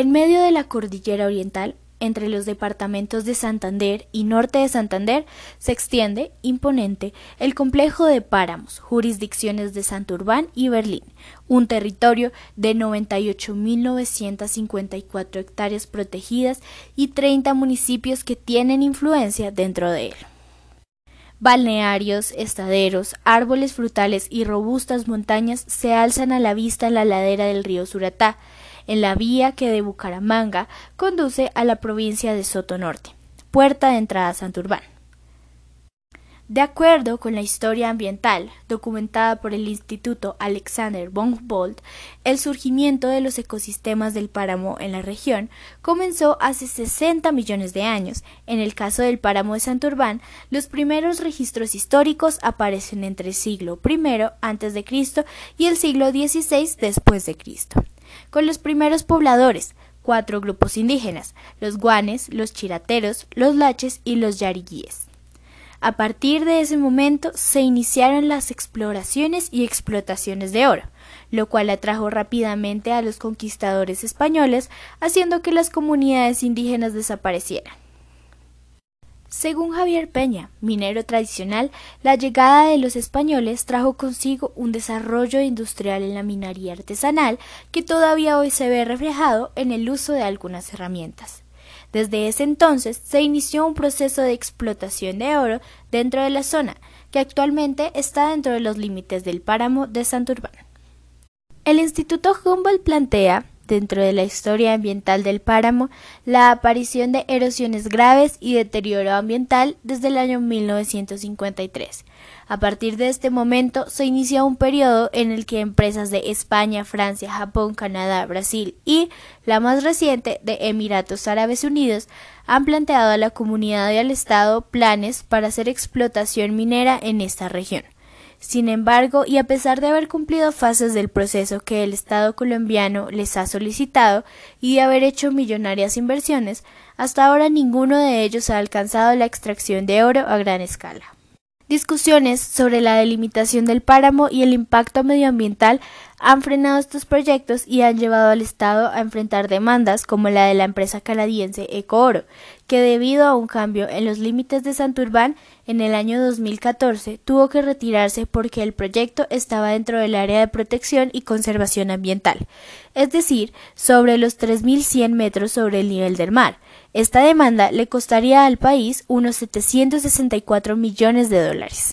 En medio de la cordillera oriental, entre los departamentos de Santander y Norte de Santander, se extiende, imponente, el complejo de páramos, jurisdicciones de Santurbán y Berlín, un territorio de 98.954 hectáreas protegidas y 30 municipios que tienen influencia dentro de él. Balnearios, estaderos, árboles frutales y robustas montañas se alzan a la vista en la ladera del río Suratá, en la vía que de Bucaramanga conduce a la provincia de Soto Norte, puerta de entrada a Santurbán. De acuerdo con la historia ambiental documentada por el Instituto Alexander von Humboldt, el surgimiento de los ecosistemas del páramo en la región comenzó hace 60 millones de años. En el caso del páramo de Santurbán, los primeros registros históricos aparecen entre el siglo I a.C. y el siglo XVI después de Cristo. Con los primeros pobladores, cuatro grupos indígenas, los guanes, los chirateros, los laches y los yariguíes. A partir de ese momento se iniciaron las exploraciones y explotaciones de oro, lo cual atrajo rápidamente a los conquistadores españoles, haciendo que las comunidades indígenas desaparecieran. Según Javier Peña, minero tradicional, la llegada de los españoles trajo consigo un desarrollo industrial en la minería artesanal que todavía hoy se ve reflejado en el uso de algunas herramientas. Desde ese entonces se inició un proceso de explotación de oro dentro de la zona, que actualmente está dentro de los límites del páramo de Santurbán. El Instituto Humboldt plantea dentro de la historia ambiental del páramo la aparición de erosiones graves y deterioro ambiental desde el año 1953. A partir de este momento se inicia un periodo en el que empresas de España, Francia, Japón, Canadá, Brasil y, la más reciente, de Emiratos Árabes Unidos, han planteado a la comunidad y al Estado planes para hacer explotación minera en esta región. Sin embargo, y a pesar de haber cumplido fases del proceso que el Estado colombiano les ha solicitado y de haber hecho millonarias inversiones, hasta ahora ninguno de ellos ha alcanzado la extracción de oro a gran escala. Discusiones sobre la delimitación del páramo y el impacto medioambiental han frenado estos proyectos y han llevado al Estado a enfrentar demandas como la de la empresa canadiense Ecooro, que debido a un cambio en los límites de Santurbán en el año 2014 tuvo que retirarse porque el proyecto estaba dentro del área de protección y conservación ambiental, es decir, sobre los 3.100 metros sobre el nivel del mar. Esta demanda le costaría al país unos 764 millones de dólares.